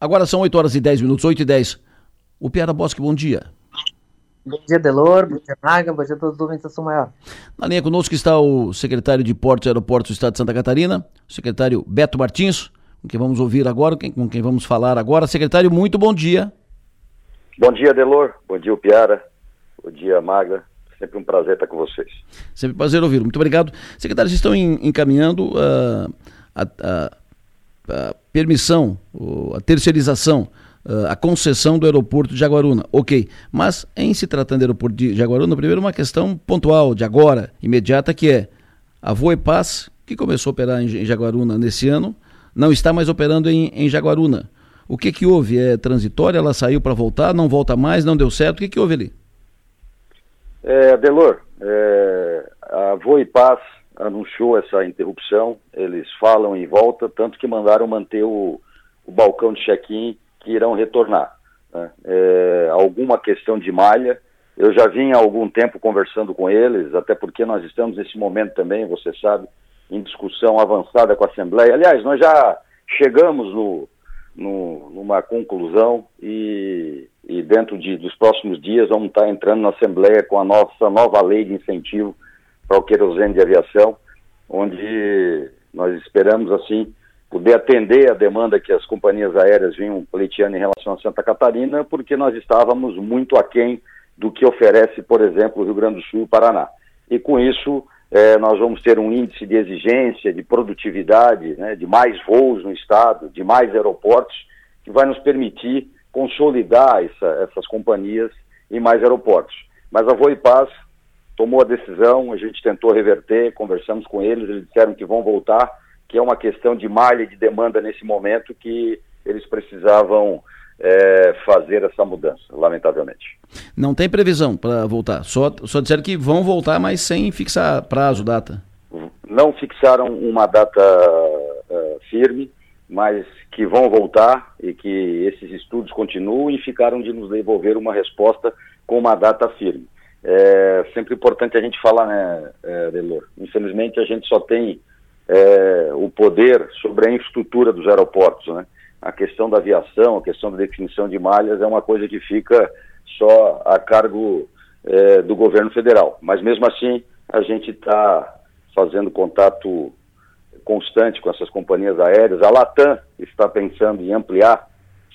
Agora são 8 horas e 10 minutos, 8 e 10. O Piara Bosque, bom dia. Bom dia, Delor, bom dia, Maga, bom dia a todos os ouvintes da São Maior. Na linha conosco está o secretário de Portos e Aeroportos do Estado de Santa Catarina, o secretário Beto Martins, com quem vamos ouvir agora, com quem vamos falar agora. Secretário, muito bom dia. Bom dia, Delor. Bom dia, Piara. Bom dia, Maga. Sempre um prazer estar com vocês. Sempre um prazer ouvir. Muito obrigado. Secretário, vocês estão encaminhando uh, a, a, a, permissão, a terceirização, uh, a concessão do aeroporto de Jaguaruna. Ok. Mas, em se tratando do aeroporto de Jaguaruna, primeiro uma questão pontual, de agora, imediata, que é a Voepaz, que começou a operar em Jaguaruna nesse ano, não está mais operando em, em Jaguaruna. O que que houve? É transitória? Ela saiu para voltar, não volta mais, não deu certo? O que que houve ali? É, Delor, é, a Voe Paz anunciou essa interrupção, eles falam em volta, tanto que mandaram manter o, o balcão de check-in que irão retornar. Né? É, alguma questão de malha, eu já vim há algum tempo conversando com eles, até porque nós estamos nesse momento também, você sabe, em discussão avançada com a Assembleia. Aliás, nós já chegamos no, no, numa conclusão e, e dentro de, dos próximos dias vamos estar entrando na Assembleia com a nossa nova lei de incentivo para o querosene de aviação, onde nós esperamos assim poder atender a demanda que as companhias aéreas vinham pleiteando em relação a Santa Catarina, porque nós estávamos muito aquém do que oferece, por exemplo, o Rio Grande do Sul e o Paraná. E com isso, é, nós vamos ter um índice de exigência, de produtividade, né, de mais voos no estado, de mais aeroportos, que vai nos permitir consolidar essa, essas companhias em mais aeroportos. Mas a Voipaz tomou a decisão, a gente tentou reverter, conversamos com eles, eles disseram que vão voltar, que é uma questão de malha e de demanda nesse momento que eles precisavam é, fazer essa mudança, lamentavelmente. Não tem previsão para voltar, só, só disseram que vão voltar, mas sem fixar prazo, data. Não fixaram uma data uh, firme, mas que vão voltar e que esses estudos continuam e ficaram de nos devolver uma resposta com uma data firme. É sempre importante a gente falar, né, é, Delor? Infelizmente a gente só tem é, o poder sobre a infraestrutura dos aeroportos, né? a questão da aviação, a questão da definição de malhas é uma coisa que fica só a cargo é, do governo federal. Mas mesmo assim, a gente está fazendo contato constante com essas companhias aéreas. A Latam está pensando em ampliar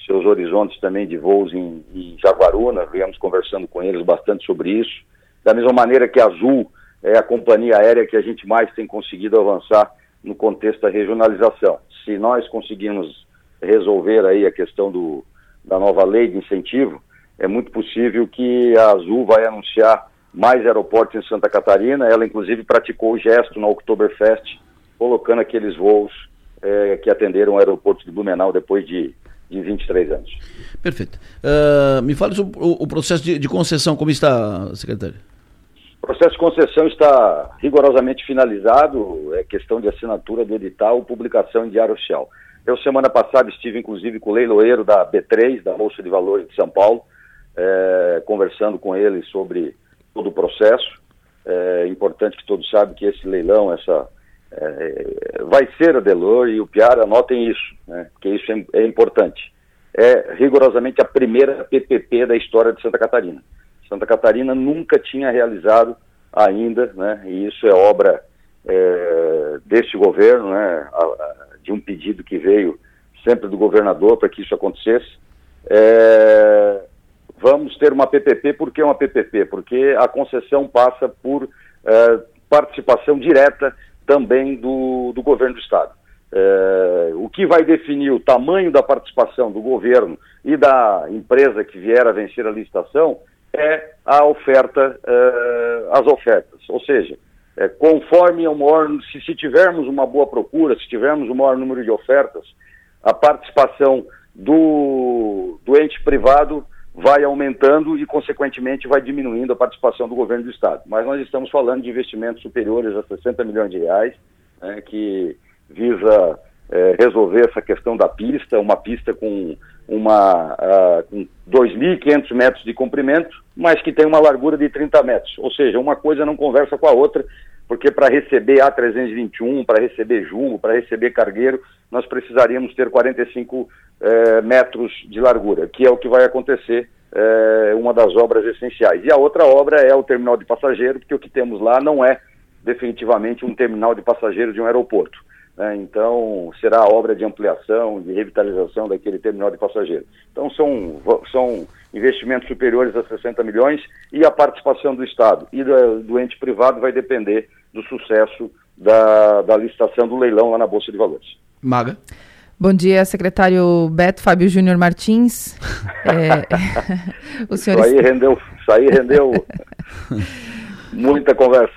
seus horizontes também de voos em, em Jaguaruna, viemos conversando com eles bastante sobre isso. Da mesma maneira que a Azul é a companhia aérea que a gente mais tem conseguido avançar no contexto da regionalização. Se nós conseguirmos resolver aí a questão do, da nova lei de incentivo, é muito possível que a Azul vai anunciar mais aeroportos em Santa Catarina. Ela, inclusive, praticou o gesto na Oktoberfest, colocando aqueles voos é, que atenderam o aeroporto de Blumenau depois de, de 23 anos. Perfeito. Uh, me fale sobre o, o processo de, de, concessão, como está, secretário? O processo de concessão está rigorosamente finalizado, é questão de assinatura do edital, publicação em diário oficial. Eu, semana passada, estive inclusive com o leiloeiro da B3, da Bolsa de Valores de São Paulo, é, conversando com ele sobre todo o processo. É importante que todos saibam que esse leilão, essa é, vai ser a Delor e o Piara, anotem isso, né, porque isso é, é, importante. É rigorosamente a primeira PPP da história de Santa Catarina. Santa Catarina nunca tinha realizado ainda, né, e isso é obra é, deste governo, né, a, a, de um pedido que veio sempre do governador para que isso acontecesse. É, vamos ter uma PPP, por que uma PPP? Porque a concessão passa por é, participação direta também do, do governo do Estado. É, o que vai definir o tamanho da participação do governo e da empresa que vier a vencer a licitação é a oferta, é, as ofertas. Ou seja, é, conforme o maior, se, se tivermos uma boa procura, se tivermos o maior número de ofertas, a participação do, do ente privado vai aumentando e, consequentemente, vai diminuindo a participação do governo do Estado. Mas nós estamos falando de investimentos superiores a 60 milhões de reais, né, que visa é, resolver essa questão da pista, uma pista com, uh, com 2.500 metros de comprimento, mas que tem uma largura de 30 metros. Ou seja, uma coisa não conversa com a outra, porque para receber A321, para receber Jumbo, para receber Cargueiro, nós precisaríamos ter 45 eh, metros de largura, que é o que vai acontecer, eh, uma das obras essenciais. E a outra obra é o terminal de passageiro, porque o que temos lá não é definitivamente um terminal de passageiro de um aeroporto. Né? Então, será a obra de ampliação, de revitalização daquele terminal de passageiro. Então, são, são investimentos superiores a 60 milhões e a participação do Estado e do, do ente privado vai depender do sucesso da, da licitação do leilão lá na Bolsa de Valores. Maga. Bom dia, secretário Beto Fábio Júnior Martins. É, o senhor isso aí rendeu, isso aí rendeu muita conversa.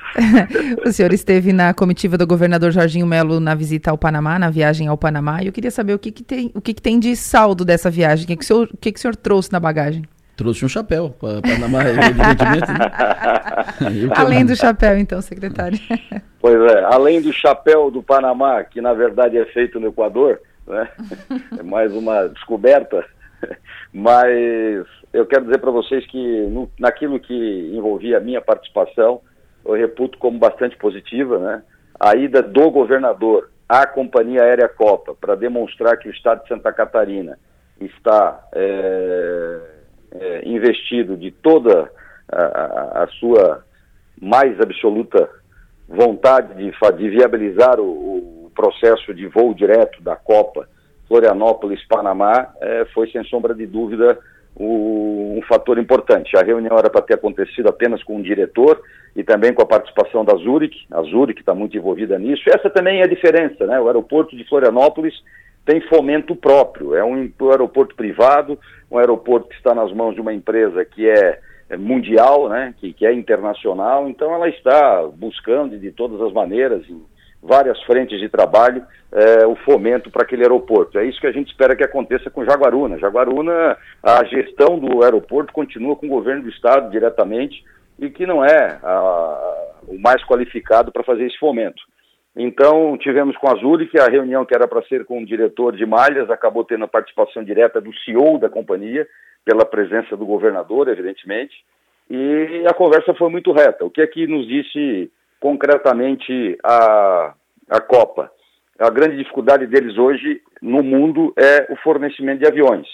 o senhor esteve na comitiva do governador Jorginho Melo na visita ao Panamá, na viagem ao Panamá, e eu queria saber o que, que tem, o que, que tem de saldo dessa viagem, o que, que, o, senhor, o que, que o senhor trouxe na bagagem? Trouxe um chapéu para Panamá, evidentemente. Né? além do chapéu, então, secretário. Pois é, além do chapéu do Panamá, que na verdade é feito no Equador, né? é mais uma descoberta, mas eu quero dizer para vocês que no, naquilo que envolvia a minha participação, eu reputo como bastante positiva, né? A ida do governador à Companhia Aérea Copa para demonstrar que o Estado de Santa Catarina está é, é, investido de toda a, a, sua mais absoluta vontade de, de viabilizar o, o, processo de voo direto da Copa Florianópolis-Panamá é, foi, sem sombra de dúvida, o, um fator importante. A reunião era para ter acontecido apenas com o diretor e também com a participação da Zurich. A Zurich está muito envolvida nisso. Essa também é a diferença, né? O aeroporto de Florianópolis tem fomento próprio. É um, aeroporto privado, um aeroporto que está nas mãos de uma empresa que é, é mundial, né, que, que é internacional, então ela está buscando de todas as maneiras, em várias frentes de trabalho, é, o fomento para aquele aeroporto. É isso que a gente espera que aconteça com Jaguaruna. Jaguaruna, a gestão do aeroporto continua com o governo do estado diretamente e que não é a, o mais qualificado para fazer esse fomento. Então, tivemos com a Zurich a reunião que era para ser com o diretor de malhas, acabou tendo a participação direta do CEO da companhia, pela presença do governador, evidentemente, e a conversa foi muito reta. O que é que nos disse concretamente a, a Copa? A grande dificuldade deles hoje no mundo é o fornecimento de aviões.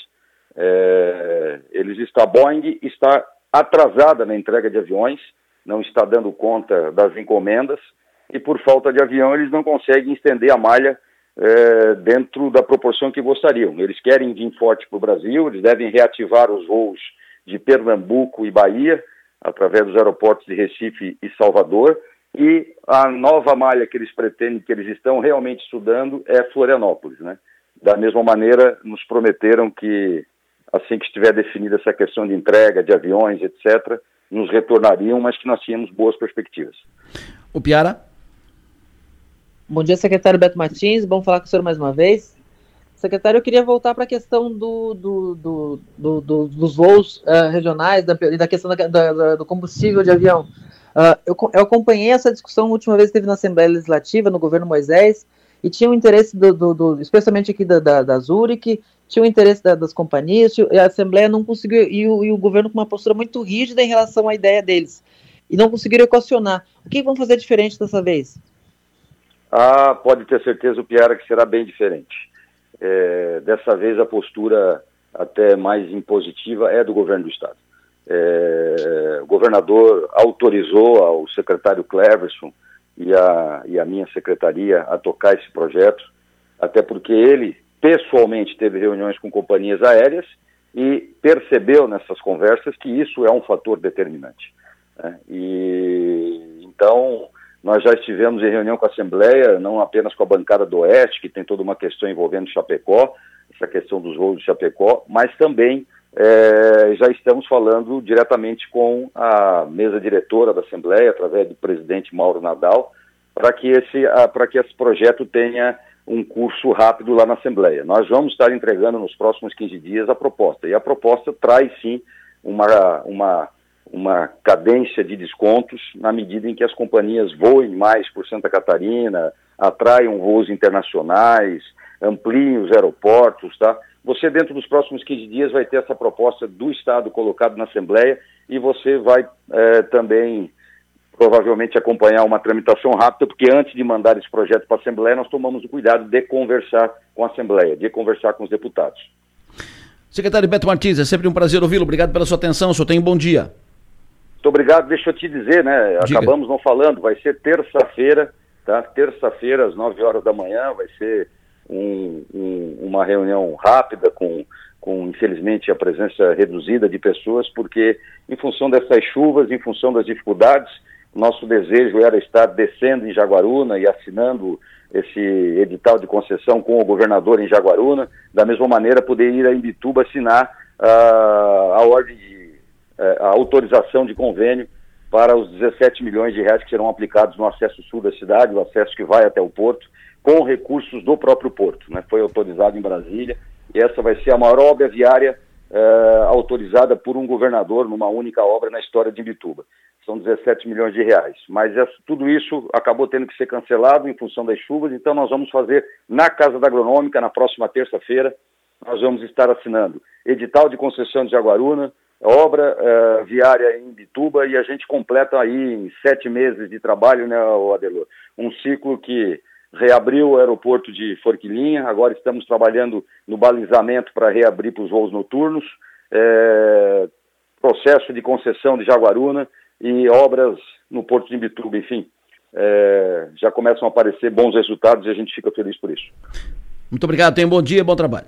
É, eles está, a Boeing está atrasada na entrega de aviões, não está dando conta das encomendas, e por falta de avião eles não conseguem estender a malha é, dentro da proporção que gostariam. Eles querem vir forte para o Brasil, eles devem reativar os voos de Pernambuco e Bahia, através dos aeroportos de Recife e Salvador, e a nova malha que eles pretendem, que eles estão realmente estudando, é Florianópolis. Né? Da mesma maneira, nos prometeram que, assim que estiver definida essa questão de entrega de aviões, etc., nos retornariam, mas que nós tínhamos boas perspectivas. O Piara? Bom dia, secretário Beto Martins. Bom falar com o senhor mais uma vez. Secretário, eu queria voltar para a questão do, do, do, do, dos voos uh, regionais e da, questão da, da, do combustível de avião. Uh, eu, eu, acompanhei essa discussão a última vez que teve na Assembleia Legislativa, no governo Moisés, e tinha o um interesse, especialmente aqui da, da, da Zurich, tinha o um interesse das companhias, a Assembleia não conseguiu, e o, e o governo com uma postura muito rígida em relação à ideia deles, e não conseguiram equacionar. O que vão fazer diferente dessa vez? Ah, pode ter certeza o Piara que será bem diferente. É, dessa vez a postura até mais impositiva é do governo do estado. É, o governador autorizou ao secretário Cleverson e a, e a minha secretaria a tocar esse projeto, até porque ele pessoalmente teve reuniões com companhias aéreas e percebeu nessas conversas que isso é um fator determinante. Né? E então nós já estivemos em reunião com a Assembleia, não apenas com a bancada do Oeste, que tem toda uma questão envolvendo Chapecó, essa questão dos voos de Chapecó, mas também é, já estamos falando diretamente com a mesa diretora da Assembleia, através do presidente Mauro Nadal, para que, esse, para que esse projeto tenha um curso rápido lá na Assembleia. Nós vamos estar entregando nos próximos 15 dias a proposta, e a proposta traz sim uma, uma uma cadência de descontos na medida em que as companhias voem mais por Santa Catarina, atraiam voos internacionais, ampliem os aeroportos, tá? Você, dentro dos próximos 15 dias, vai ter essa proposta do Estado colocado na Assembleia e você vai é, também provavelmente acompanhar uma tramitação rápida, porque antes de mandar esse projeto para a Assembleia, nós tomamos o cuidado de conversar com a Assembleia, de conversar com os deputados. Secretário Beto Martins, é sempre um prazer ouvi-lo. Obrigado pela sua atenção. O senhor tem um bom dia. Muito obrigado. Deixa eu te dizer, né? Diga. Acabamos não falando, vai ser terça-feira, tá? Terça-feira, às 9 horas da manhã, vai ser um, um, uma reunião rápida com, com, infelizmente, a presença reduzida de pessoas, porque em função dessas chuvas, em função das dificuldades, nosso desejo era estar descendo em Jaguaruna e assinando esse edital de concessão com o governador em Jaguaruna, da mesma maneira poder ir a Imbituba assinar uh, a ordem de a autorização de convênio para os 17 milhões de reais que serão aplicados no acesso sul da cidade, o acesso que vai até o porto, com recursos do próprio porto. Né? Foi autorizado em Brasília e essa vai ser a maior obra viária uh, autorizada por um governador numa única obra na história de Imbituba são 17 milhões de reais. Mas essa, tudo isso acabou tendo que ser cancelado em função das chuvas, então nós vamos fazer na Casa da Agronômica, na próxima terça-feira, nós vamos estar assinando edital de concessão de Jaguaruna, obra uh, viária em Bituba e a gente completa aí em sete meses de trabalho, né, Adelor? Um ciclo que reabriu o aeroporto de Forquilinha, agora estamos trabalhando no balizamento para reabrir para os voos noturnos, é, processo de concessão de Jaguaruna, e obras no Porto de Imbituba, enfim, é, já começam a aparecer bons resultados e a gente fica feliz por isso. Muito obrigado, tenha um bom dia, bom trabalho.